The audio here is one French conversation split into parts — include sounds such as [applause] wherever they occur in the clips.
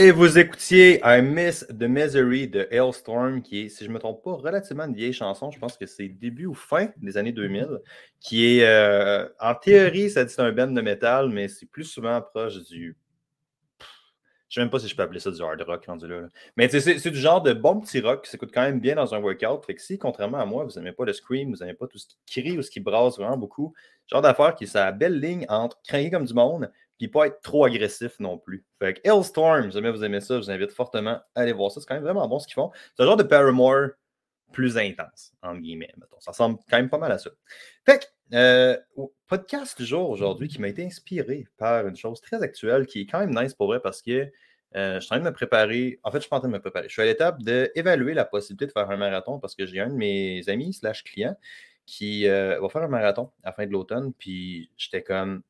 Et vous écoutiez un Miss de Misery de Hailstorm, qui est, si je ne me trompe pas, relativement une vieille chanson. Je pense que c'est début ou fin des années 2000, qui est, euh, en théorie, ça dit c'est un band de métal, mais c'est plus souvent proche du. Je ne sais même pas si je peux appeler ça du hard rock rendu là. Mais c'est du genre de bon petit rock qui s'écoute quand même bien dans un workout. Fait que si, contrairement à moi, vous n'aimez pas le scream, vous n'aimez pas tout ce qui crie ou ce qui brasse vraiment beaucoup, genre d'affaire qui est sa belle ligne entre craigner comme du monde, puis pas être trop agressif non plus. Fait que Hellstorm, si jamais vous aimez ça, je vous invite fortement à aller voir ça. C'est quand même vraiment bon ce qu'ils font. C'est un genre de Paramore plus intense, entre guillemets, mettons. Ça ressemble quand même pas mal à ça. Fait que, euh, podcast du jour aujourd'hui qui m'a été inspiré par une chose très actuelle qui est quand même nice pour vrai parce que euh, je suis en train de me préparer. En fait, je suis pas en train de me préparer. Je suis à l'étape d'évaluer la possibilité de faire un marathon parce que j'ai un de mes amis slash clients qui euh, va faire un marathon à la fin de l'automne. Puis j'étais comme,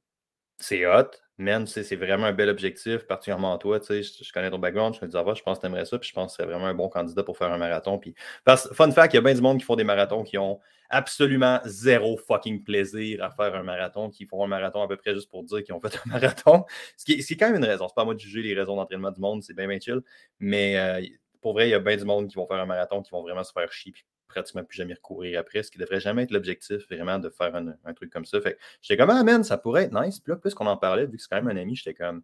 c'est hot, man, c'est vraiment un bel objectif, particulièrement toi, sais, je, connais ton background, je me dis, ah, je pense que tu aimerais ça, puis je pense que c'est vraiment un bon candidat pour faire un marathon. Puis, parce, fun fact, il y a bien du monde qui font des marathons qui ont absolument zéro fucking plaisir à faire un marathon, qui font un marathon à peu près juste pour dire qu'ils ont fait [laughs] un marathon. Ce qui, est, quand même une raison. C'est pas à moi de juger les raisons d'entraînement du monde, c'est bien, bien chill. Mais euh, pour vrai, il y a bien du monde qui vont faire un marathon, qui vont vraiment se faire chier, pratiquement plus jamais recourir après, ce qui devrait jamais être l'objectif, vraiment, de faire un, truc comme ça. Fait j'étais comme, ah, man, ça pourrait être nice. Puis là, plus qu'on en parlait, vu que c'est quand même un ami, j'étais comme,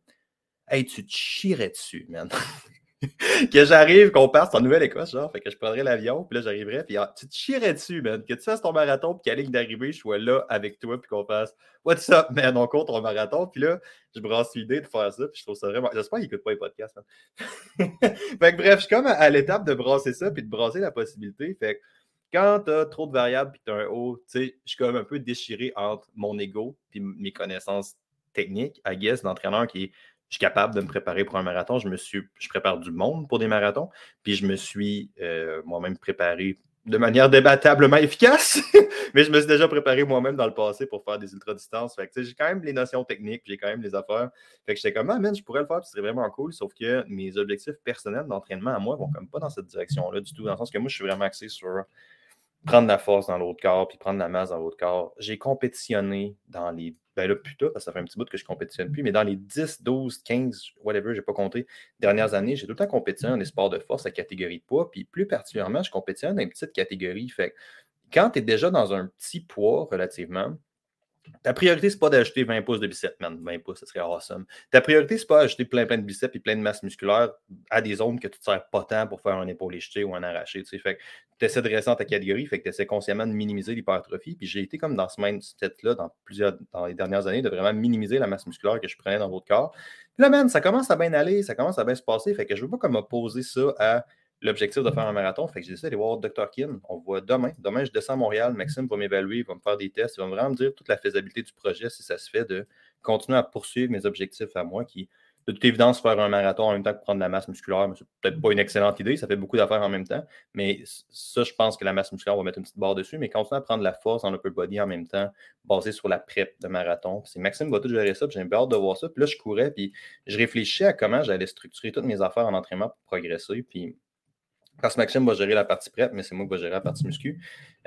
hey, tu te chierais dessus, man. [laughs] que j'arrive, qu'on parte en Nouvelle-Écosse, genre, fait que je prendrais l'avion, puis là, j'arriverais, puis ah, tu te chierais dessus, man. Que tu fasses ton marathon, puis qu'à ligne d'arrivée, je sois là avec toi, puis qu'on fasse What's up, man, on compte ton marathon, puis là, je brasse l'idée de faire ça, puis je trouve ça vraiment. J'espère qu'il n'écoute pas les podcasts, [laughs] fait que bref, je suis comme à, l'étape de brasser ça, puis de brasser la possibilité. Fait quand tu as trop de variables et tu as un haut, tu sais, je suis comme un peu déchiré entre mon ego et mes connaissances techniques, I guess, d'entraîneur qui est je suis capable de me préparer pour un marathon. Je me suis, je prépare du monde pour des marathons. Puis je me suis euh, moi-même préparé de manière débattablement efficace, [laughs] mais je me suis déjà préparé moi-même dans le passé pour faire des ultra-distances. Fait que j'ai quand même les notions techniques, j'ai quand même les affaires. Fait que j'étais comme, ah, man, je pourrais le faire, ce serait vraiment cool, sauf que mes objectifs personnels d'entraînement à moi vont comme pas dans cette direction-là du tout, dans le sens que moi, je suis vraiment axé sur prendre la force dans l'autre corps, puis prendre la masse dans l'autre corps. J'ai compétitionné dans les. Ben là, plus tard, parce que ça fait un petit bout que je compétitionne plus, mais dans les 10, 12, 15, whatever, je n'ai pas compté, dernières années, j'ai tout le temps compétitionné dans les sports de force à catégorie de poids, puis plus particulièrement, je compétitionne dans une petite catégorie. Fait quand tu es déjà dans un petit poids relativement, ta priorité, c'est pas d'acheter 20 pouces de biceps, man. 20 pouces, ça serait awesome. Ta priorité, c'est pas d'acheter plein, plein de biceps et plein de masse musculaire à des zones que tu ne sers pas tant pour faire un épaule jeté ou un arraché. Tu essaies de rester dans ta catégorie, fait que tu essaies consciemment de minimiser l'hypertrophie. Puis j'ai été comme dans ce mindset-là dans plusieurs dans les dernières années, de vraiment minimiser la masse musculaire que je prenais dans votre corps. Puis là, man, ça commence à bien aller, ça commence à bien se passer. Fait que je veux pas comme opposer ça à l'objectif de faire un marathon. Fait que j'ai décidé d'aller voir Dr. Kin. On voit demain. Demain, je descends à Montréal. Maxime va m'évaluer, il va me faire des tests. Il va vraiment me dire toute la faisabilité du projet, si ça se fait, de continuer à poursuivre mes objectifs à moi, qui, de toute évidence, faire un marathon en même temps que prendre de la masse musculaire, c'est peut-être pas une excellente idée. Ça fait beaucoup d'affaires en même temps. Mais ça, je pense que la masse musculaire, on va mettre une petite barre dessus. Mais continuer à prendre la force en upper body en même temps, basé sur la prep de marathon. C'est Maxime va tout gérer ça. J'ai hâte de voir ça. Puis là, je courais. Puis je réfléchissais à comment j'allais structurer toutes mes affaires en entraînement pour progresser. Puis parce que Maxime va gérer la partie prep, mais c'est moi qui vais gérer la partie muscu,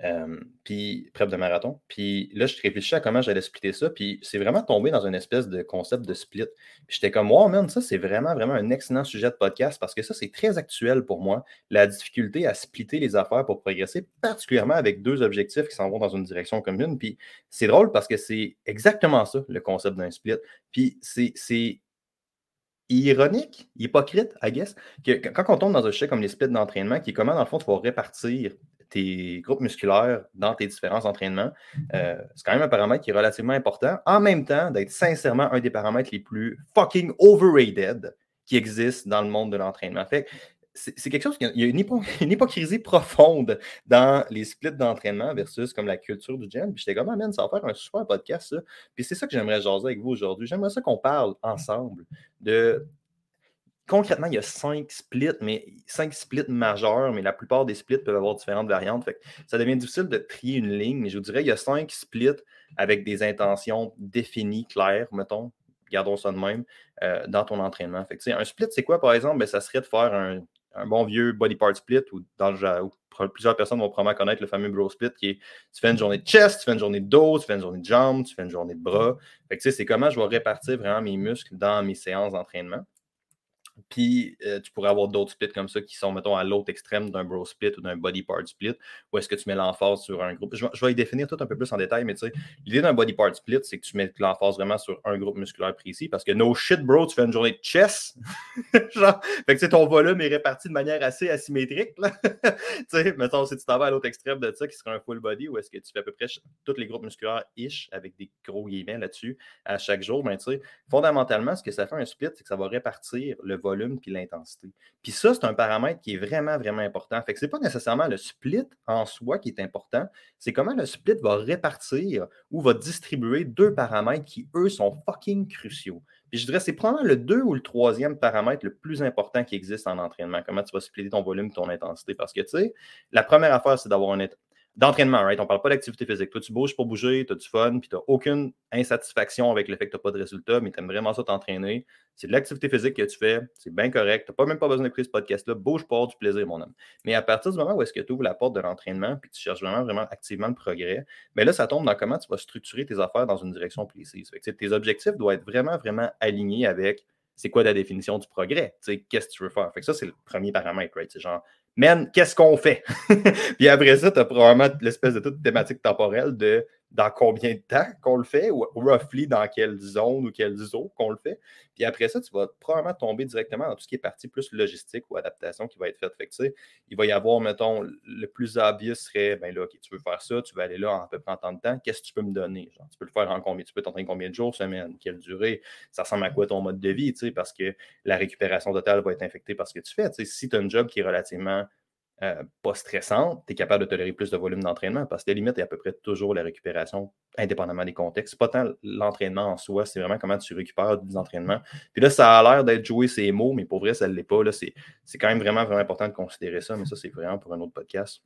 euh, puis prep de marathon. Puis là, je réfléchissais à comment j'allais splitter ça, puis c'est vraiment tombé dans une espèce de concept de split. J'étais comme, wow, man, ça, c'est vraiment, vraiment un excellent sujet de podcast parce que ça, c'est très actuel pour moi, la difficulté à splitter les affaires pour progresser, particulièrement avec deux objectifs qui s'en vont dans une direction commune. Puis c'est drôle parce que c'est exactement ça, le concept d'un split. Puis c'est ironique, hypocrite, I guess, que quand on tombe dans un sujet comme les splits d'entraînement, qui est comment, dans le fond, tu vas répartir tes groupes musculaires dans tes différents entraînements, euh, c'est quand même un paramètre qui est relativement important, en même temps d'être sincèrement un des paramètres les plus fucking overrated qui existent dans le monde de l'entraînement. Fait c'est quelque chose, il y a [laughs] une, hypocrisie profonde dans les splits d'entraînement versus comme la culture du gym. Puis j'étais comme, ah, ça va faire un super podcast, ça. Puis c'est ça que j'aimerais jaser avec vous aujourd'hui. J'aimerais ça qu'on parle ensemble de. Concrètement, il y a cinq splits, mais cinq splits majeurs, mais la plupart des splits peuvent avoir différentes variantes. Fait ça devient difficile de trier une ligne, mais je vous dirais, il y a cinq splits avec des intentions définies, claires, mettons, gardons ça de même, euh, dans ton entraînement. Fait un split, c'est quoi, par exemple? Ben, ça serait de faire un, un bon vieux body part split ou le, plusieurs personnes vont probablement connaître le fameux bro split qui est tu fais une journée de chest, tu fais une journée de dos, tu fais une journée de jambes, tu fais une journée de bras. c'est comment je vais répartir vraiment mes muscles dans mes séances d'entraînement. Puis euh, tu pourrais avoir d'autres splits comme ça qui sont, mettons, à l'autre extrême d'un bro split ou d'un body part split, où est-ce que tu mets l'emphase sur un groupe. Je, vais y définir tout un peu plus en détail, mais tu sais, l'idée d'un body part split, c'est que tu mets l'emphase vraiment sur un groupe musculaire précis parce que no shit, bro, tu fais une journée de chess. [laughs] Genre, fait que ton volume est réparti de manière assez asymétrique. [laughs] tu sais, mettons, si tu t'en vas à l'autre extrême de ça, qui serait un full body, où est-ce que tu fais à peu près tous les groupes musculaires ish avec des gros guillemets là-dessus à chaque jour, ben, tu sais, fondamentalement, ce que ça fait un split, c'est que ça va répartir le volume puis l'intensité. Puis ça, c'est un paramètre qui est vraiment, vraiment important. Fait que c'est pas nécessairement le split en soi qui est important, c'est comment le split va répartir ou va distribuer deux paramètres qui, eux, sont fucking cruciaux. Puis je dirais, c'est probablement le deux ou le troisième paramètre le plus important qui existe en entraînement. Comment tu vas splitter ton volume, ton intensité? Parce que, tu sais, la première affaire, c'est d'avoir un, d'entraînement, right? On ne parle pas d'activité physique. Toi, tu bouges pour bouger, tu as du fun, puis tu n'as aucune insatisfaction avec le fait que tu n'as pas de résultat, mais tu aimes vraiment ça t'entraîner. C'est de l'activité physique que tu fais, c'est bien correct. Tu n'as pas même pas besoin d'écouter ce podcast-là. Bouge pour du plaisir, mon homme. Mais à partir du moment où est-ce que tu ouvres la porte de l'entraînement, puis tu cherches vraiment, vraiment activement le progrès, mais là, ça tombe dans comment tu vas structurer tes affaires dans une direction précise. tes objectifs doivent être vraiment, vraiment alignés avec c'est quoi la définition du progrès? Qu'est-ce que tu veux faire? Fait que ça, c'est le premier paramètre, right? C'est genre, man, qu'est-ce qu'on fait? [laughs] puis après ça, tu as probablement l'espèce de toute thématique temporelle de dans combien de temps qu'on le fait, ou roughly dans quelle zone ou quelle zone qu'on le fait. Puis après ça, tu vas probablement tomber directement dans tout ce qui est partie plus logistique ou adaptation qui va être faite. Fait que, il va y avoir, mettons, le plus obvious serait, ben là, tu veux faire ça, tu vas aller là en à peu près en temps de temps, qu'est-ce que tu peux me donner? Genre, tu peux le faire en combien? Tu peux t'entraîner combien de jours, semaine, quelle durée? Ça ressemble à quoi ton mode de vie, parce que la récupération totale va être infectée par ce que tu fais. si tu as un job qui est relativement euh, pas stressante, tu es capable de tolérer plus de volume d'entraînement parce que la limite est à peu près toujours la récupération, indépendamment des contextes. Pas tant l'entraînement en soi, c'est vraiment comment tu récupères des entraînements. Puis là, ça a l'air d'être joué ces mots, mais pour vrai, ça ne l'est pas. C'est quand même vraiment, vraiment important de considérer ça, mais ça, c'est vraiment pour un autre podcast.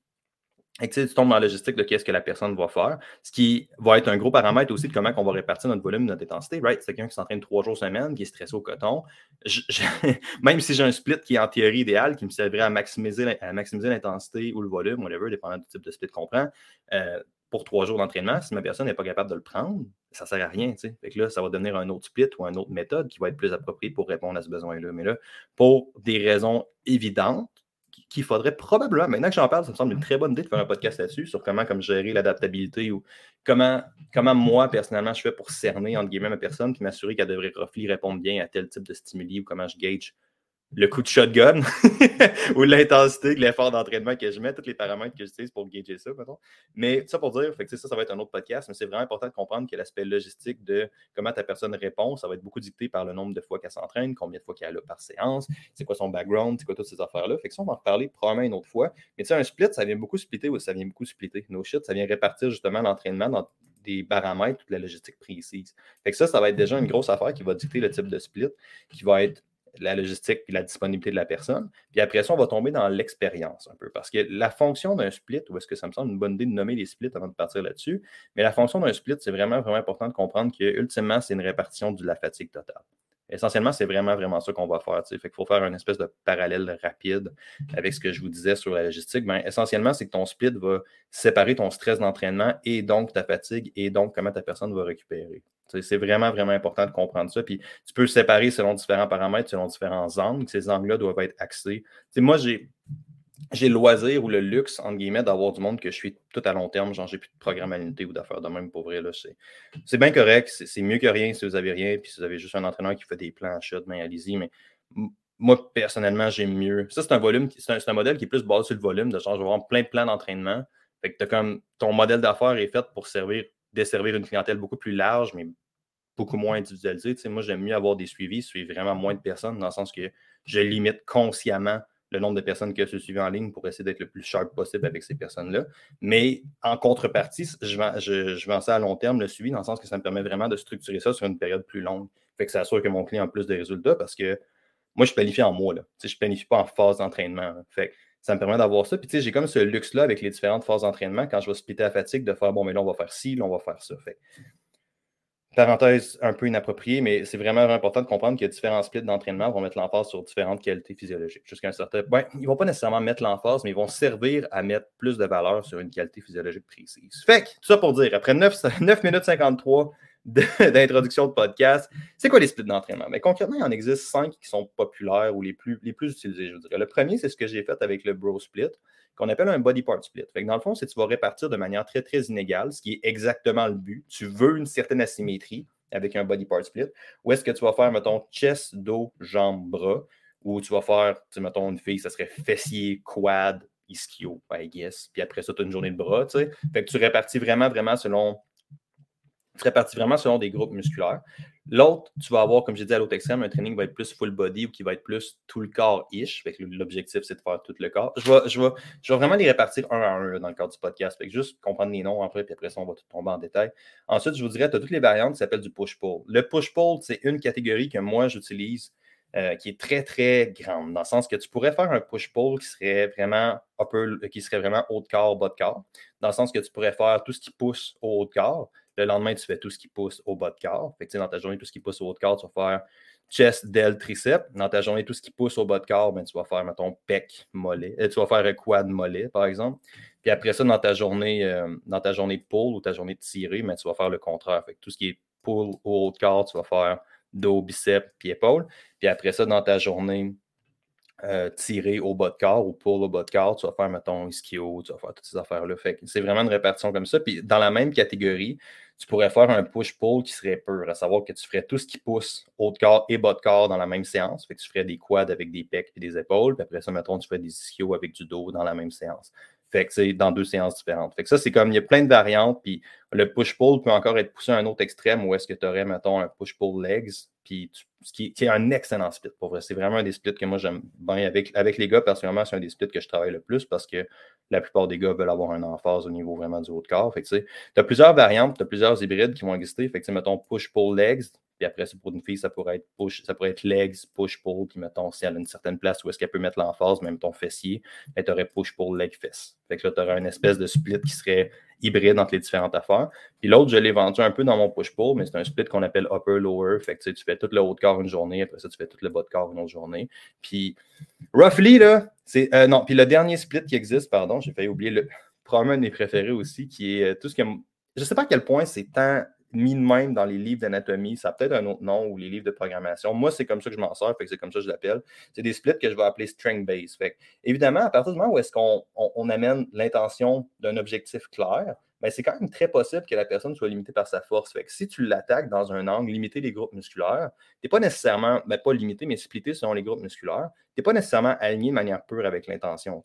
Et tu dans la logistique de qu'est-ce que la personne va faire, ce qui va être un gros paramètre aussi de comment on va répartir notre volume, notre intensité. Right? C'est quelqu'un qui s'entraîne trois jours semaine, qui est stressé au coton. [laughs] même si j'ai un split qui est en théorie idéal, qui me servirait à maximiser, maximiser l'intensité ou le volume, whatever, dépendant du type de split qu'on prend, euh, pour trois jours d'entraînement, si ma personne n'est pas capable de le prendre, ça ne sert à rien. Là, ça va devenir un autre split ou une autre méthode qui va être plus appropriée pour répondre à ce besoin-là. Mais là, pour des raisons évidentes, qu'il faudrait probablement, maintenant que j'en parle, ça me semble une très bonne idée de faire un podcast là-dessus, sur comment comme gérer l'adaptabilité ou comment, moi, personnellement, je fais pour cerner, entre guillemets, ma personne, puis m'assurer qu'elle devrait répondre bien à tel type de stimuli ou comment je gauge le coup de shotgun [laughs] ou l'intensité, l'effort d'entraînement que je mets, tous les paramètres que j'utilise pour gager ça, mettons. Mais ça pour dire, fait que ça, ça va être un autre podcast, mais c'est vraiment important de comprendre que l'aspect logistique de comment ta personne répond, ça va être beaucoup dicté par le nombre de fois qu'elle s'entraîne, combien de fois qu'elle a par séance, c'est quoi son background, c'est quoi toutes ces affaires-là. Fait que ça, on va en reparler probablement une autre fois. Mais tu sais, un split, ça vient beaucoup splitter ou ça vient beaucoup splitter. No shit, ça vient répartir justement l'entraînement dans des paramètres, toute la logistique précise. Fait que ça, ça va être déjà une grosse affaire qui va dicter le type de split, qui va être la logistique et la disponibilité de la personne. Puis après ça, on va tomber dans l'expérience un peu. Parce que la fonction d'un split, ou est-ce que ça me semble une bonne idée de nommer les splits avant de partir là-dessus, mais la fonction d'un split, c'est vraiment, vraiment important de comprendre que ultimement, c'est une répartition de la fatigue totale. Essentiellement, c'est vraiment, vraiment ça qu'on va faire. Qu'il faut faire une espèce de parallèle rapide avec ce que je vous disais sur la logistique. Ben, essentiellement, c'est que ton split va séparer ton stress d'entraînement et donc ta fatigue et donc comment ta personne va récupérer. C'est vraiment, vraiment important de comprendre ça. Puis tu peux séparer selon différents paramètres, selon différents angles. Ces angles-là doivent être axés. moi, j'ai j'ai le loisir ou le luxe, entre guillemets, d'avoir du monde que je suis tout à long terme. Genre, j'ai plus de l'unité ou d'affaires de même pour vrai. C'est bien correct. C'est mieux que rien si vous avez rien. Puis si vous avez juste un entraîneur qui fait des plans à shot, ben allez-y. Mais moi, personnellement, j'aime mieux. Ça, c'est un volume, c'est un, modèle qui est plus basé sur le volume, de genre, je vais avoir plein de plans d'entraînement. Fait que as comme ton modèle d'affaires est fait pour servir, desservir une clientèle beaucoup plus large, mais beaucoup moins individualisée. moi, j'aime mieux avoir des suivis, suivre vraiment moins de personnes, dans le sens que je limite consciemment le nombre de personnes que je suis en ligne pour essayer d'être le plus sharp possible avec ces personnes-là. Mais en contrepartie, je vends, je, ça à long terme, le suivi, dans le sens que ça me permet vraiment de structurer ça sur une période plus longue. Fait que ça assure que mon client a plus de résultats parce que moi, je planifie en mois. Là. je ne planifie pas en phase d'entraînement. Fait ça me permet d'avoir ça. Puis j'ai comme ce luxe-là avec les différentes phases d'entraînement quand je vais splitter la fatigue de faire bon, mais là, on va faire ci, là, on va faire ça. Fait parenthèse un peu inappropriée, mais c'est vraiment important de comprendre que différents splits d'entraînement vont mettre l'emphase sur différentes qualités physiologiques. Jusqu'à un certain point, ils ne vont pas nécessairement mettre l'emphase, mais ils vont servir à mettre plus de valeur sur une qualité physiologique précise. Fait que, tout ça pour dire, après 9, 9 [laughs] minutes 53, [laughs] d'introduction de, podcast. C'est quoi les splits d'entraînement? Mais concrètement, il en existe cinq qui sont populaires ou les plus, les plus utilisés, je dirais. Le premier, c'est ce que j'ai fait avec le Bro Split, qu'on appelle un body part split. Dans le fond, c'est tu vas répartir de manière très, très inégale, ce qui est exactement le but. Tu veux une certaine asymétrie avec un body part split. Ou est-ce que tu vas faire, mettons, chest, dos, jambes, bras, ou tu vas faire, mettons, une fille, ça serait fessier, quad, ischio, I guess. Puis après ça, tu as une journée de bras, tu sais. Fait que tu répartis vraiment, vraiment selon tu répartis vraiment selon des groupes musculaires. L'autre, tu vas avoir, comme j'ai dit à l'autre extrême, un training qui va être plus full body ou qui va être plus tout le corps-ish. L'objectif, c'est de faire tout le corps. Je vais, je, je vais vraiment les répartir un à un dans le cadre du podcast. Juste comprendre les noms après, puis après ça, on va tout tomber en détail. Ensuite, je vous dirais, tu as toutes les variantes qui s'appellent du push-pull. Le push-pull, c'est une catégorie que moi, j'utilise euh, qui est très, très grande, dans le sens que tu pourrais faire un push-pull qui serait vraiment qui serait vraiment haut de corps, bas de corps, dans le sens que tu pourrais faire tout ce qui pousse au haut de corps, le lendemain, tu fais tout ce qui pousse au bas de corps. Dans ta journée, tout ce qui pousse au haut de corps, tu vas faire chest, del, triceps. Dans ta journée, tout ce qui pousse au bas de corps, ben, tu vas faire, mettons, pec, mollet. Euh, tu vas faire un quad mollet, par exemple. Puis après ça, dans ta journée, euh, dans ta journée de pull ou ta journée de tirée, ben, tu vas faire le contraire. Fait que tout ce qui est pull au haut de corps, tu vas faire dos, biceps, puis épaule. Puis après ça, dans ta journée euh, tirer au bas de corps ou pour le bas de corps, tu vas faire, mettons, ischio, tu vas faire toutes ces affaires-là. C'est vraiment une répartition comme ça. Puis dans la même catégorie, tu pourrais faire un push-pull qui serait pur, à savoir que tu ferais tout ce qui pousse haut de corps et bas de corps dans la même séance. Fait que tu ferais des quads avec des pecs et des épaules. Puis après ça, mettons, tu ferais des ischios avec du dos dans la même séance. Fait que c'est dans deux séances différentes. Fait que ça, c'est comme il y a plein de variantes. Puis le push-pull peut encore être poussé à un autre extrême où est-ce que tu aurais, mettons, un push-pull legs, puis ce qui, est un excellent split pour vrai. C'est vraiment un des splits que moi j'aime bien avec, avec les gars. Personnellement, c'est un des splits que je travaille le plus parce que la plupart des gars veulent avoir un emphase au niveau vraiment du haut de corps. Tu as plusieurs variantes, tu as plusieurs hybrides qui vont exister. Fait que mettons push-pull legs, puis après, pour une fille, ça pourrait être push, ça pourrait être legs, push-pull, puis mettons, si elle a une certaine place où est-ce qu'elle peut mettre l'emphase, même ton fessier, elle ben, aurait push-pull leg fess. Fait que là, tu aurais une espèce de split qui serait hybride entre les différentes affaires. Puis l'autre, je l'ai vendu un peu dans mon push-pull, mais c'est un split qu'on appelle upper-lower. Fait que tu fais tout le haut de corps une journée, après ça, tu fais tout le bas de corps une autre journée. Puis, roughly, là, c'est. Euh, non, puis le dernier split qui existe, pardon, j'ai failli oublier le. Probablement mes préférés aussi, qui est euh, tout ce que. Je ne sais pas à quel point c'est tant mis de même dans les livres d'anatomie. Ça a peut-être un autre nom ou les livres de programmation. Moi, c'est comme ça que je m'en sers, fait que c'est comme ça que je l'appelle. C'est des splits que je vais appeler string base. Fait évidemment, à partir du moment où est-ce qu'on on, amène l'intention d'un objectif clair, ben, c'est quand même très possible que la personne soit limitée par sa force. Si tu l'attaques dans un angle, limiter les groupes musculaires, tu n'es pas nécessairement, ben, pas limité, mais splitté selon les groupes musculaires, tu n'es pas nécessairement aligné de manière pure avec l'intention.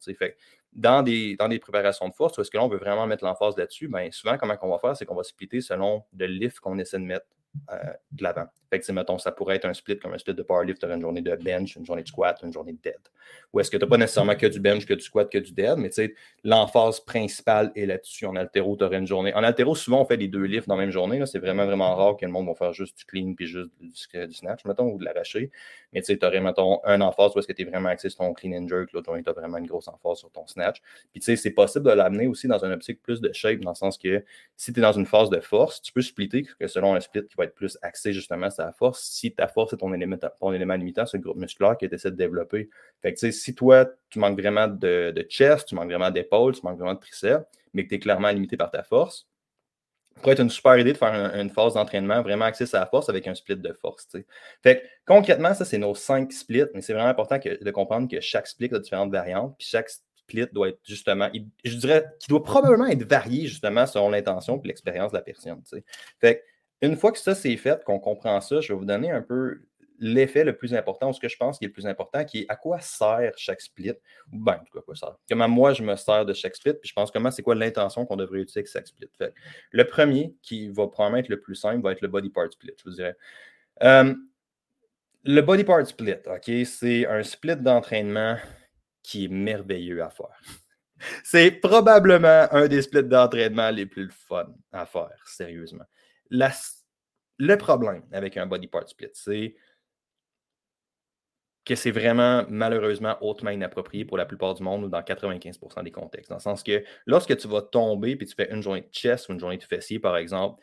Dans des, préparations de force, est-ce que l'on veut vraiment mettre l'emphase là-dessus, ben, souvent, comment on va faire, c'est qu'on va splitter selon le lift qu'on essaie de mettre de l'avant. Fait que, mettons, ça pourrait être un split comme un split de powerlift, tu une journée de bench, une journée de squat, une journée de dead. Ou est-ce que tu n'as pas nécessairement que du bench, que du squat, que du dead, mais tu sais, l'emphase principale est là-dessus. En altéro, tu aurais une journée. En altéro, souvent, on fait les deux lifts dans la même journée. C'est vraiment, vraiment rare que le monde va faire juste du clean puis juste du, snatch, mettons, ou de l'arracher. Mais tu sais, tu aurais, mettons, un emphase où est-ce que tu es vraiment axé sur ton clean and jerk, là, tu as vraiment une grosse emphase sur ton snatch. Puis tu sais, c'est possible de l'amener aussi dans un optique plus de shape, dans le sens que si tu es dans une phase de force, tu peux splitter que selon un split qui va être plus axé justement sur la force, si ta force est ton élément, ton élément limitant, c'est le groupe musculaire que tu de développer. Fait que, si toi, tu manques vraiment de, chest, tu manques vraiment d'épaule, tu manques vraiment de triceps, mais que tu es clairement limité par ta force, pourrait être une super idée de faire une phase d'entraînement vraiment axée sur la force avec un split de force. Fait que, concrètement, ça, c'est nos cinq splits, mais c'est vraiment important de comprendre que chaque split a différentes variantes, puis chaque split doit être justement, je dirais qu'il doit probablement être varié justement selon l'intention et l'expérience de la personne. Fait que, une fois que ça c'est fait, qu'on comprend ça, je vais vous donner un peu l'effet le plus important, ou ce que je pense qui est le plus important, qui est à quoi sert chaque split, ou bien, en tout cas, quoi sert? Comment moi je me sers de chaque split, puis je pense comment c'est quoi l'intention qu'on devrait utiliser avec chaque split. Fait, le premier, qui va probablement être le plus simple, va être le body part split, je vous dirais. Euh, le body part split, OK, c'est un split d'entraînement qui est merveilleux à faire. [laughs] C'est probablement un des splits d'entraînement les plus fun à faire, sérieusement le problème avec un body part split, c'est que c'est vraiment malheureusement hautement inapproprié pour la plupart du monde ou dans 95% des contextes. Dans le sens que lorsque tu vas tomber et tu fais une journée de chest ou une journée de fessier, par exemple,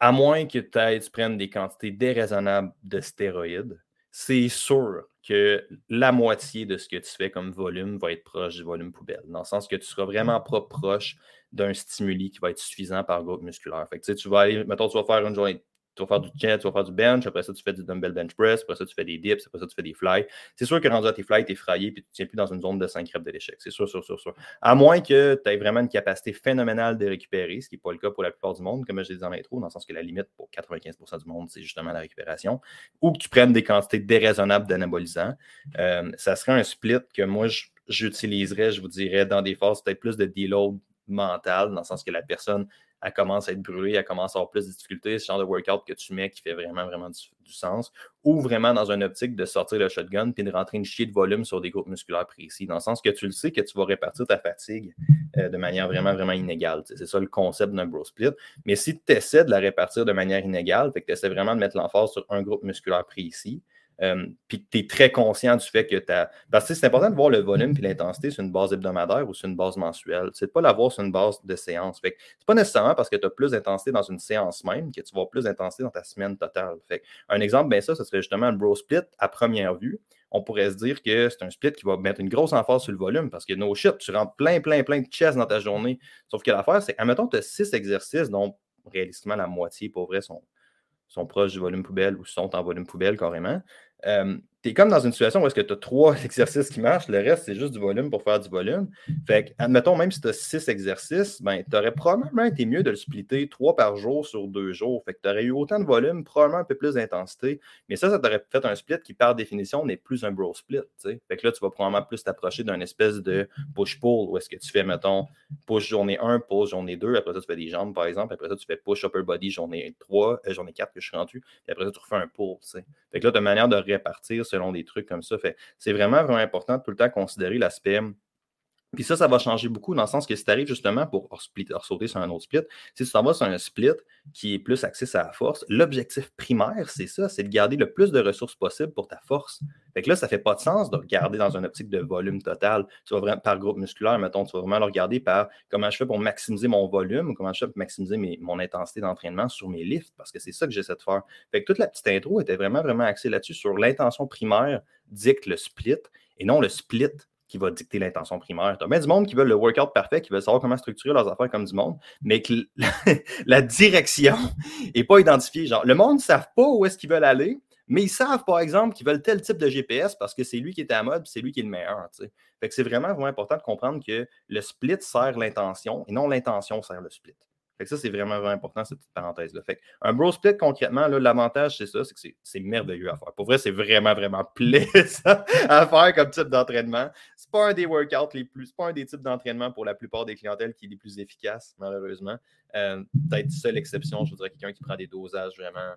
à moins que tu prennes des quantités déraisonnables de stéroïdes, c'est sûr que la moitié de ce que tu fais comme volume va être proche du volume poubelle. Dans le sens que tu seras vraiment pas proche d'un stimuli qui va être suffisant par groupe musculaire. Fait que, tu vas aller, mettons, tu vas faire une journée tu vas faire du jet, tu vas faire du bench, après ça, tu fais du dumbbell bench press, après ça, tu fais des dips, après ça, tu fais des fly. C'est sûr que rendu à tes fly, tu es fraillé puis tu ne tiens plus dans une zone de 5 reps de l'échec. C'est sûr, sûr, sûr, sûr. À moins que tu aies vraiment une capacité phénoménale de récupérer, ce qui n'est pas le cas pour la plupart du monde, comme je l'ai dit dans l'intro, dans le sens que la limite pour 95% du monde, c'est justement la récupération, ou que tu prennes des quantités déraisonnables d'anabolisants. Euh, ça serait un split que moi, j'utiliserais, je vous dirais, dans des phases peut-être plus de deload mental, dans le sens que la personne elle commence à être brûlée, elle commence à avoir plus de difficultés, ce genre de workout que tu mets qui fait vraiment, vraiment du, sens, ou vraiment dans une optique de sortir le shotgun puis de rentrer une chier de volume sur des groupes musculaires précis, dans le sens que tu le sais que tu vas répartir ta fatigue euh, de manière vraiment, vraiment inégale. C'est ça le concept d'un bro split. Mais si tu essaies de la répartir de manière inégale, que tu essaies vraiment de mettre l'emphase sur un groupe musculaire précis, euh, puis que tu es très conscient du fait que tu as. Parce que c'est important de voir le volume et l'intensité sur une base hebdomadaire ou sur une base mensuelle. C'est de pas l'avoir sur une base de séance. Ce n'est pas nécessairement parce que tu as plus d'intensité dans une séance même que tu vas plus d'intensité dans ta semaine totale. Fait un exemple, bien ça, ce serait justement un bro split à première vue. On pourrait se dire que c'est un split qui va mettre une grosse emphase sur le volume parce que no shit, tu rentres plein, plein, plein de chest dans ta journée. Sauf que l'affaire, c'est, admettons, tu as six exercices dont réalistiquement la moitié, pour vrai, sont proches du volume poubelle ou sont en volume poubelle carrément. Euh, tu es comme dans une situation où est-ce que tu as trois [laughs] exercices qui marchent, le reste, c'est juste du volume pour faire du volume. Fait que, admettons, même si tu as six exercices, ben, tu aurais probablement été mieux de le splitter trois par jour sur deux jours. Fait que tu aurais eu autant de volume, probablement un peu plus d'intensité. Mais ça, ça t'aurait fait un split qui, par définition, n'est plus un bro split. Fait que là, tu vas probablement plus t'approcher d'un espèce de push-pull où est-ce que tu fais, mettons, push journée 1, push journée 2. Après ça, tu fais des jambes, par exemple. Après ça, tu fais push upper body journée 3, euh, journée 4 que je suis rendu. Puis après ça, tu refais un pull. Fait que là, tu as une manière de répartir selon des trucs comme ça. C'est vraiment, vraiment important de tout le temps considérer l'aspect puis ça, ça va changer beaucoup dans le sens que si tu arrives justement pour sauter sur un autre split, si tu t'en vas sur un split qui est plus axé sur la force, l'objectif primaire, c'est ça, c'est de garder le plus de ressources possible pour ta force. Fait que là, ça fait pas de sens de regarder dans une optique de volume total. Tu vas vraiment par groupe musculaire, mettons, tu vas vraiment le regarder par comment je fais pour maximiser mon volume comment je fais pour maximiser mon intensité d'entraînement sur mes lifts, parce que c'est ça que j'essaie de faire. Fait que toute la petite intro était vraiment, vraiment axée là-dessus sur l'intention primaire dicte le split et non le split qui va dicter l'intention primaire. Tu as bien du monde qui veut le workout parfait, qui veut savoir comment structurer leurs affaires comme du monde, mais que [laughs] la direction [laughs] n'est pas identifiée. Genre, le monde ne savent pas où est-ce qu'ils veulent aller, mais ils savent, par exemple, qu'ils veulent tel type de GPS parce que c'est lui qui est à mode, c'est lui qui est le meilleur. Fait que c'est vraiment, vraiment important de comprendre que le split sert l'intention et non l'intention sert le split ça, c'est vraiment, vraiment important, cette petite parenthèse-là. Fait un bro split, concrètement, l'avantage, c'est ça, c'est que c'est merveilleux à faire. Pour vrai, c'est vraiment, vraiment [laughs] plaisant à faire comme type d'entraînement. C'est pas un des workouts les plus, c'est pas un des types d'entraînement pour la plupart des clientèles qui est les plus efficaces, malheureusement. Euh, peut-être seule exception, je voudrais quelqu'un qui prend des dosages vraiment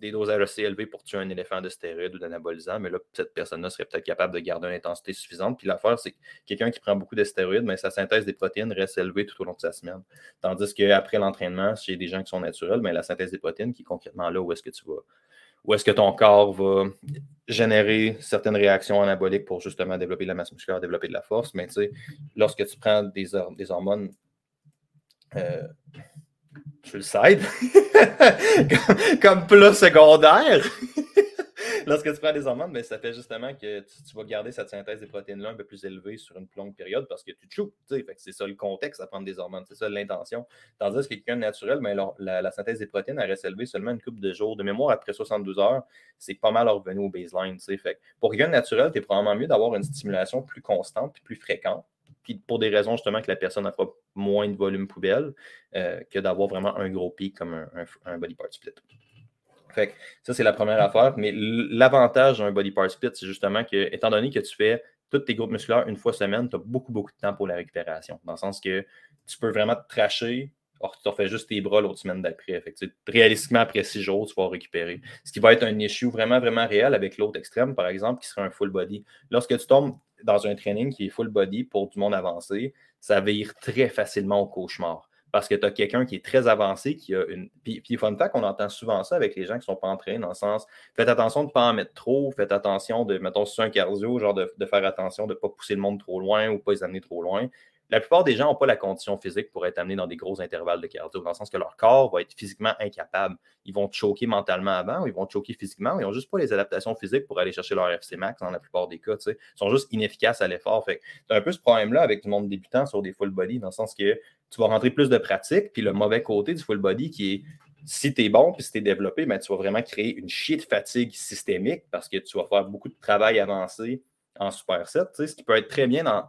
des dosages assez élevés pour tuer un éléphant de stéroïdes ou d'anabolisant, mais là, cette personne-là serait peut-être capable de garder une intensité suffisante. Puis l'affaire, c'est que quelqu'un qui prend beaucoup de stéroïdes, mais sa synthèse des protéines reste élevée tout au long de sa semaine. Tandis qu'après l'entraînement, chez des gens qui sont naturels, mais la synthèse des protéines qui est concrètement là où est-ce que tu vas. Où est-ce que ton corps va générer certaines réactions anaboliques pour justement développer de la masse musculaire, développer de la force. Mais tu sais, lorsque tu prends des, des hormones euh, je le side, [laughs] comme, plat secondaire. [laughs] Lorsque tu prends des hormones, ben, ça fait justement que tu, vas garder cette synthèse des protéines-là un peu plus élevée sur une plus longue période parce que tu te C'est ça le contexte à prendre des hormones, c'est ça l'intention. Tandis que quelqu'un de naturel, ben, la, synthèse des protéines reste élevée seulement une couple de jours. De mémoire, après 72 heures, c'est pas mal revenu au baseline. Pour quelqu'un naturel, tu es probablement mieux d'avoir une stimulation plus constante et plus fréquente puis pour des raisons justement que la personne pas moins de volume poubelle euh, que d'avoir vraiment un gros pic comme un, body part split. Fait ça, c'est la première affaire. Mais l'avantage d'un body part split, c'est justement que, étant donné que tu fais tous tes groupes musculaires une fois semaine, tu as beaucoup, beaucoup de temps pour la récupération. Dans le sens que tu peux vraiment te tracher Or, tu refais juste tes bras l'autre semaine d'après. réalistiquement, après six jours, tu vas récupérer. Ce qui va être un issue vraiment, vraiment réel avec l'autre extrême, par exemple, qui serait un full body. Lorsque tu tombes dans un training qui est full body pour du monde avancé, ça vire très facilement au cauchemar. Parce que tu as quelqu'un qui est très avancé, qui a une. Puis, puis fun fact, on entend souvent ça avec les gens qui ne sont pas entraînés, dans le sens faites attention de ne pas en mettre trop, faites attention de, mettons, sur un cardio, genre de, de faire attention de ne pas pousser le monde trop loin ou pas les amener trop loin la plupart des gens n'ont pas la condition physique pour être amenés dans des gros intervalles de cardio, dans le sens que leur corps va être physiquement incapable. Ils vont choquer mentalement avant, ils vont choquer physiquement, ils n'ont juste pas les adaptations physiques pour aller chercher leur FC max dans la plupart des cas. Ils sont juste inefficaces à l'effort. Fait as un peu ce problème-là avec le monde débutant sur des full body, dans le sens que tu vas rentrer plus de pratique, puis le mauvais côté du full body qui est si tu es bon puis si tu es développé, ben, tu vas vraiment créer une chier de fatigue systémique parce que tu vas faire beaucoup de travail avancé en superset, ce qui peut être très bien dans.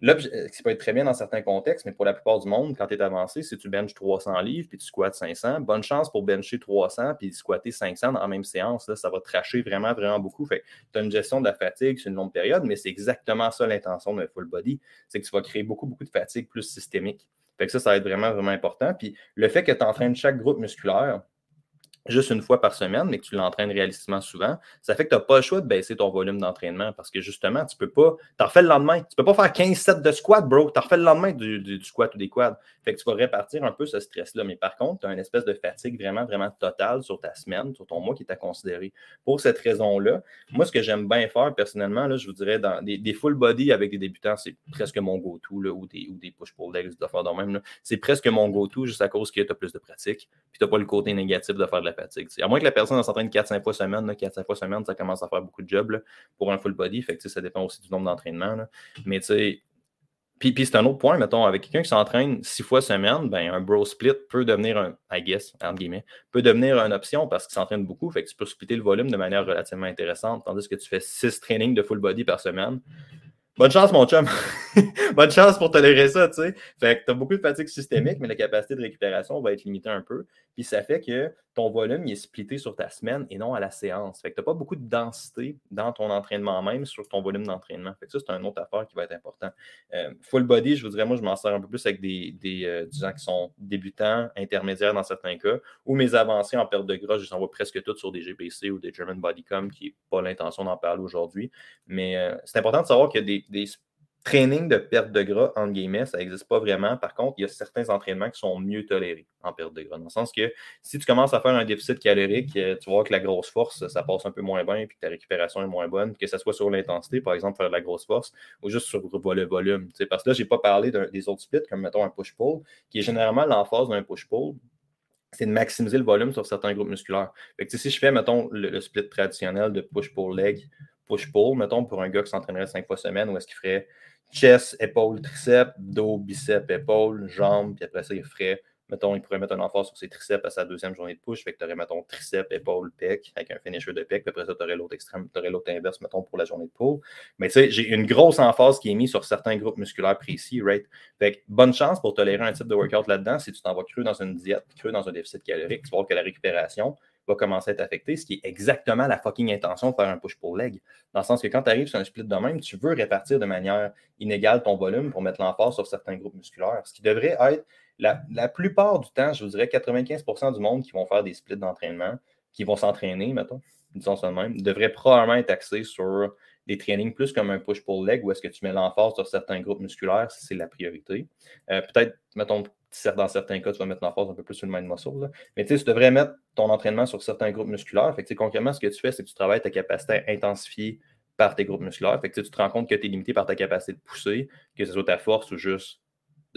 Là, ce peut être très bien dans certains contextes, mais pour la plupart du monde, quand tu es avancé, si tu benches 300 livres puis tu squattes 500, bonne chance pour bencher 300 puis squatter 500 dans la même séance. Là, ça va tracher vraiment, vraiment beaucoup. Fait tu as une gestion de la fatigue sur une longue période, mais c'est exactement ça l'intention d'un full body. C'est que tu vas créer beaucoup, beaucoup de fatigue plus systémique. Fait que ça, ça va être vraiment, vraiment important. Puis le fait que tu entraînes chaque groupe musculaire, juste une fois par semaine, mais que tu l'entraînes réalistiquement souvent, ça fait que tu n'as pas le choix de baisser ton volume d'entraînement parce que justement, tu peux pas. Tu refais le lendemain. Tu peux pas faire 15 sets de squat, bro. Tu refais le lendemain du, squat ou des quads. Fait que tu vas répartir un peu ce stress-là. Mais par contre, tu as une espèce de fatigue vraiment, vraiment totale sur ta semaine, sur ton mois qui est à considérer. Pour cette raison-là, moi, ce que j'aime bien faire personnellement, là, je vous dirais, dans des, full body avec des débutants, c'est presque mon go-to, ou des, ou des push-pull legs de faire de même. C'est presque mon go-to juste à cause que tu as plus de pratique. Puis tu n'as pas le côté négatif de faire de la À moins que la personne s'entraîne 4-5 fois semaine, 4-5 fois semaine, ça commence à faire beaucoup de job pour un full body. Fait que, ça dépend aussi du nombre d'entraînements. Mais tu sais, puis, puis c'est un autre point, mettons, avec quelqu'un qui s'entraîne 6 fois semaine, ben, un bro split peut devenir un, I guess, entre guillemets, peut devenir une option parce qu'il s'entraîne beaucoup. Fait que tu peux splitter le volume de manière relativement intéressante, tandis que tu fais 6 trainings de full body par semaine. Bonne chance, mon chum. [laughs] Bonne chance pour tolérer ça, tu sais. Fait que tu as beaucoup de fatigue systémique, mais la capacité de récupération va être limitée un peu. Puis ça fait que ton volume il est splitté sur ta semaine et non à la séance. Fait que tu n'as pas beaucoup de densité dans ton entraînement même sur ton volume d'entraînement. Fait que ça, c'est une autre affaire qui va être important. Euh, full body, je vous dirais, moi, je m'en sers un peu plus avec des, des, euh, gens qui sont débutants, intermédiaires dans certains cas, ou mes avancées en perte de gras, je les envoie presque toutes sur des GPC ou des German Bodycom, qui n'est pas l'intention d'en parler aujourd'hui. Mais euh, c'est important de savoir qu'il y a des, des training de perte de gras, en guillemets, ça n'existe pas vraiment. Par contre, il y a certains entraînements qui sont mieux tolérés en perte de gras. Dans le sens que si tu commences à faire un déficit calorique, euh, tu vois que la grosse force, ça passe un peu moins bien, et que ta récupération est moins bonne, que ce soit sur l'intensité, par exemple, faire de la grosse force, ou juste sur le volume. Parce que là, je n'ai pas parlé des autres splits, comme mettons un push-pull, qui est généralement l'emphase d'un push-pull c'est de maximiser le volume sur certains groupes musculaires. Si je fais, mettons, le, split traditionnel de push-pull-leg, push-pull, mettons, pour un gars qui s'entraînerait cinq fois semaine, où est-ce qu'il ferait chest, épaule, triceps, dos, biceps, épaule, jambes, puis après ça, il ferait, mettons, il pourrait mettre un emphase sur ses triceps à sa deuxième journée de push, fait que tu aurais, mettons, triceps, épaule, pec, avec un finisher de pec, puis après ça, tu aurais l'autre extrême, tu aurais l'autre inverse, mettons, pour la journée de pull. Mais tu sais, j'ai une grosse emphase qui est mise sur certains groupes musculaires précis, right? Fait que bonne chance pour tolérer un type de workout là-dedans si tu t'en vas cru dans une diète, cru dans un déficit calorique, tu vois que la récupération, va commencer à être affecté, ce qui est exactement la fucking intention de faire un push-pull-leg. Dans le sens que quand tu arrives sur un split de même, tu veux répartir de manière inégale ton volume pour mettre l'emphase sur certains groupes musculaires. Ce qui devrait être, la, plupart du temps, je vous dirais 95% du monde qui vont faire des splits d'entraînement, qui vont s'entraîner, mettons, disons ça de même, devrait probablement être axé sur des trainings plus comme un push-pull-leg où est-ce que tu mets l'emphase sur certains groupes musculaires si c'est la priorité. Euh, peut-être, mettons, dans certains cas, tu vas mettre l'emphase un peu plus sur le mind muscle. Mais tu devrais mettre ton entraînement sur certains groupes musculaires. Fait que, concrètement, ce que tu fais, c'est que tu travailles ta capacité à intensifier par tes groupes musculaires. Fait que, tu te rends compte que tu es limité par ta capacité de pousser, que ce soit ta force ou juste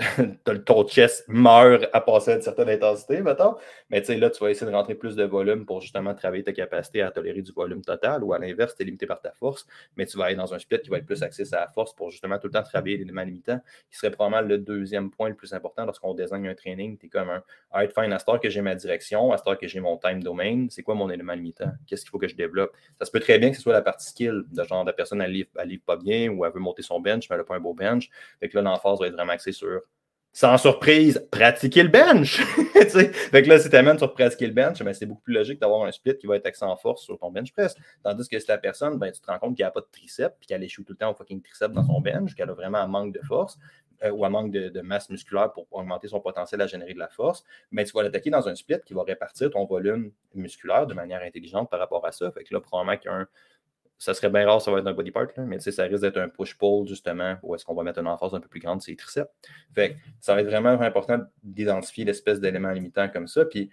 [laughs] ton chest meurt à passer à une certaine intensité, mettons. Mais là, tu vas essayer de rentrer plus de volume pour justement travailler ta capacité à tolérer du volume total ou à l'inverse, tu es limité par ta force, mais tu vas aller dans un split qui va être plus axé à la force pour justement tout le temps travailler l'élément limitant, qui serait probablement le deuxième point le plus important lorsqu'on désigne un training. Tu es comme un right fine, à ce que j'ai ma direction, à ce que j'ai mon time domain, c'est quoi mon élément limitant? Qu'est-ce qu'il faut que je développe? Ça se peut très bien que ce soit la partie skill, de genre la personne, elle livre, livre pas bien ou elle veut monter son bench, mais elle n'a pas un beau bench. Fait que là, l'emphase va être vraiment axée sur sans surprise, pratiquer le bench. [laughs] fait que là, si tu amènes sur pratiquer le bench, ben, c'est beaucoup plus logique d'avoir un split qui va être axé en force sur ton bench press. Tandis que si la personne, ben, tu te rends compte qu'il n'y a pas de triceps, puis qu'elle échoue tout le temps au fucking triceps dans son bench, qu'elle a vraiment un manque de force euh, ou un manque de, masse musculaire pour augmenter son potentiel à générer de la force, mais ben, tu vas l'attaquer dans un split qui va répartir ton volume musculaire de manière intelligente par rapport à ça. Fait que là, probablement qu'il y a un, ça serait bien rare, ça va être un body part, là, mais ça risque d'être un push-pull, justement, où est-ce qu'on va mettre une emphase un peu plus grande sur les triceps. Fait ça va être vraiment important d'identifier l'espèce d'élément limitant comme ça. Puis,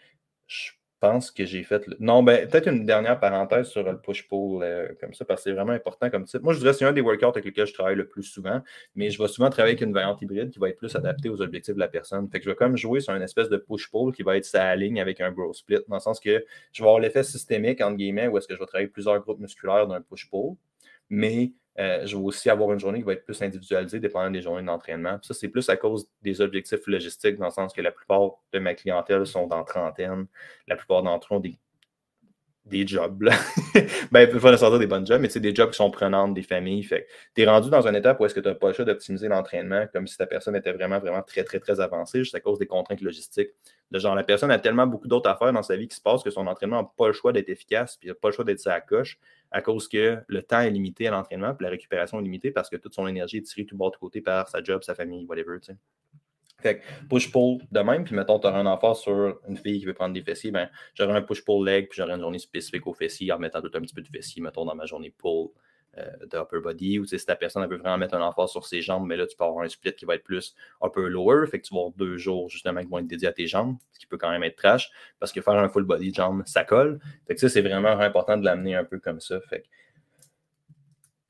je pense que j'ai fait. Non, ben, peut-être une dernière parenthèse sur le push-pull euh, comme ça, parce que c'est vraiment important comme type. Moi, je dirais que c'est un des workouts avec lesquels je travaille le plus souvent, mais je vais souvent travailler avec une variante hybride qui va être plus adaptée aux objectifs de la personne. Fait que je vais comme jouer sur une espèce de push-pull qui va être sa ligne avec un bro split, dans le sens que je vais avoir l'effet systémique, entre guillemets, où est-ce que je vais travailler plusieurs groupes musculaires d'un push-pull, mais Euh, je vais aussi avoir une journée qui va être plus individualisée dépendant des journées d'entraînement. Ça, c'est plus à cause des objectifs logistiques, dans le sens que la plupart de ma clientèle sont dans trentaine. La plupart d'entre eux ont des des jobs. Là. [laughs] ben, il faut sortir des bonnes jobs, mais c'est des jobs qui sont prenantes, des familles. Fait tu es rendu dans un étape où est-ce que tu n'as pas le choix d'optimiser l'entraînement comme si ta personne était vraiment, vraiment très, très, très avancée, juste à cause des contraintes logistiques. De genre, la personne a tellement beaucoup d'autres affaires dans sa vie qui se passent que son entraînement n'a pas le choix d'être efficace, puis il n'a pas le choix d'être sa coche, à cause que le temps est limité à l'entraînement, puis la récupération est limitée parce que toute son énergie est tirée tout bord de côté par sa job, sa famille, whatever. sais. Fait que push-pull de même, puis mettons, tu auras un enfant sur une fille qui veut prendre des fessiers, ben, j'aurai un push-pull leg, puis j'aurai une journée spécifique aux fessiers en mettant tout un petit peu de fessiers, mettons, dans ma journée pull euh, de upper body, ou si ta personne elle veut vraiment mettre un enfant sur ses jambes, mais là, tu peux avoir un split qui va être plus upper lower, fait que tu vas avoir deux jours justement qui vont être dédiés à tes jambes, ce qui peut quand même être trash, parce que faire un full body jump, ça colle. Fait que ça, c'est vraiment important de l'amener un peu comme ça. Fait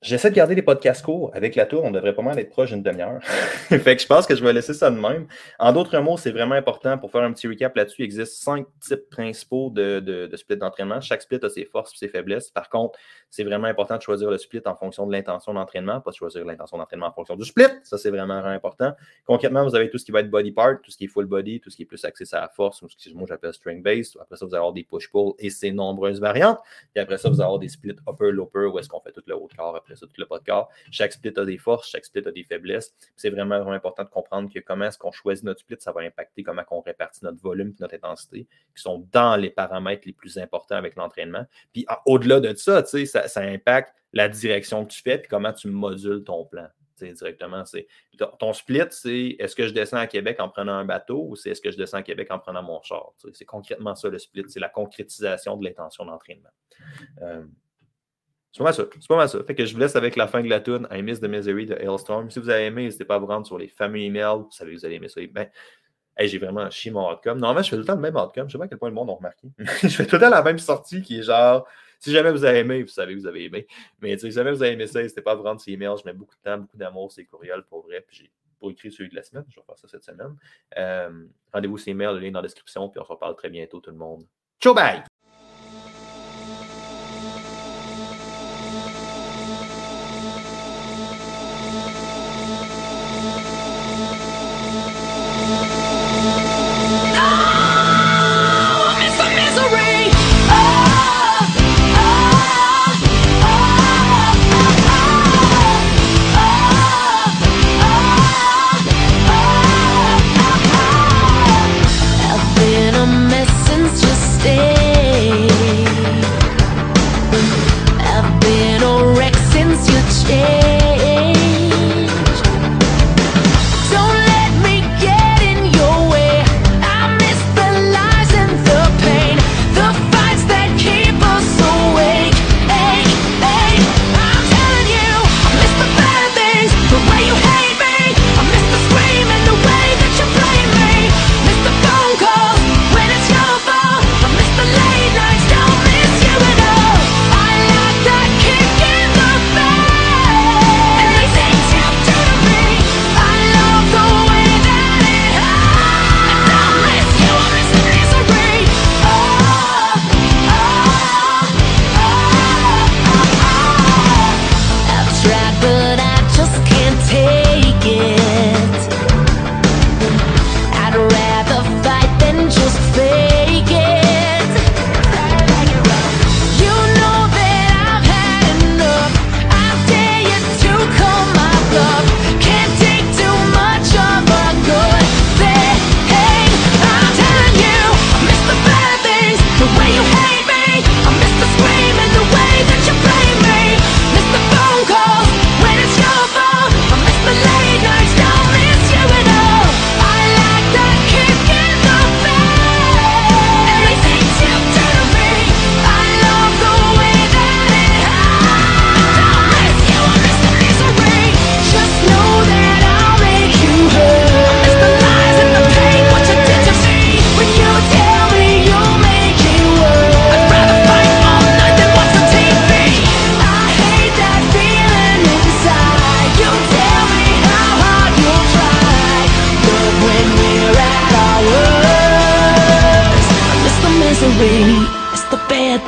J'essaie de garder les podcasts courts. Avec la tour, on devrait pas mal être proche d'une demi-heure. [laughs] fait que je pense que je vais laisser ça de même. En d'autres mots, c'est vraiment important pour faire un petit recap là-dessus. Il existe cinq types principaux de, de, de split d'entraînement. Chaque split a ses forces et ses faiblesses. Par contre, c'est vraiment important de choisir le split en fonction de l'intention d'entraînement, pas de choisir l'intention d'entraînement en fonction du split. Ça, c'est vraiment, important. Concrètement, vous avez tout ce qui va être body part, tout ce qui est full body, tout ce qui est plus axé sur la force, ou ce que moi j'appelle string based. Après ça, vous allez avoir des push-pull et ses nombreuses variantes. Et après ça, vous allez avoir des splits upper-lower où est-ce qu'on fait tout le haut de corps, de corps. Chaque split a des forces, chaque split a des faiblesses. C'est vraiment, vraiment important de comprendre que comment est-ce qu'on choisit notre split, ça va impacter comment on répartit notre volume et notre intensité, qui sont dans les paramètres les plus importants avec l'entraînement. Puis au-delà de ça, ça, ça impacte la direction que tu fais et comment tu modules ton plan. Directement, ton split, c'est est-ce que je descends à Québec en prenant un bateau ou c'est est-ce que je descends à Québec en prenant mon char? C'est concrètement ça le split, c'est la concrétisation de l'intention d'entraînement. Euh, c'est pas mal ça. C'est pas mal ça. Fait que je vous laisse avec la fin de la tune I Miss the Misery de Hailstorm. Si vous avez aimé, n'hésitez pas à vous rendre sur les fameux emails. Vous savez que vous allez aimer ça. Ben, j'ai vraiment chié mon outcome. Normalement, je fais tout le temps le même outcome. Je sais pas à quel point le monde a remarqué. [laughs] je fais tout le temps la même sortie qui est genre si jamais vous avez aimé, vous savez que vous avez aimé. Mais si jamais vous avez aimé ça, n'hésitez pas à vous rendre ces emails. Je mets beaucoup de temps, beaucoup d'amour, ces courriels pour vrai. Puis j'ai écrit celui de la semaine. Je vais faire ça cette semaine. Euh, rendez-vous ces emails, le lien dans la description. Puis on se reparle très bientôt, tout le monde. Ciao, bye!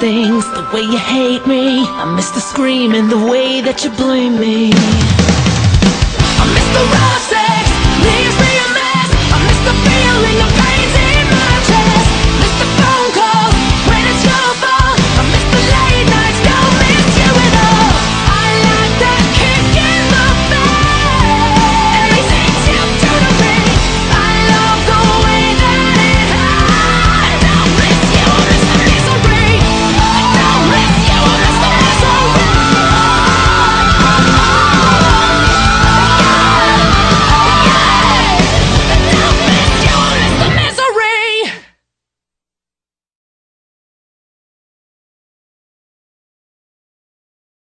Things, the way you hate me. I miss the screaming, the way that you blame me. I miss the rush.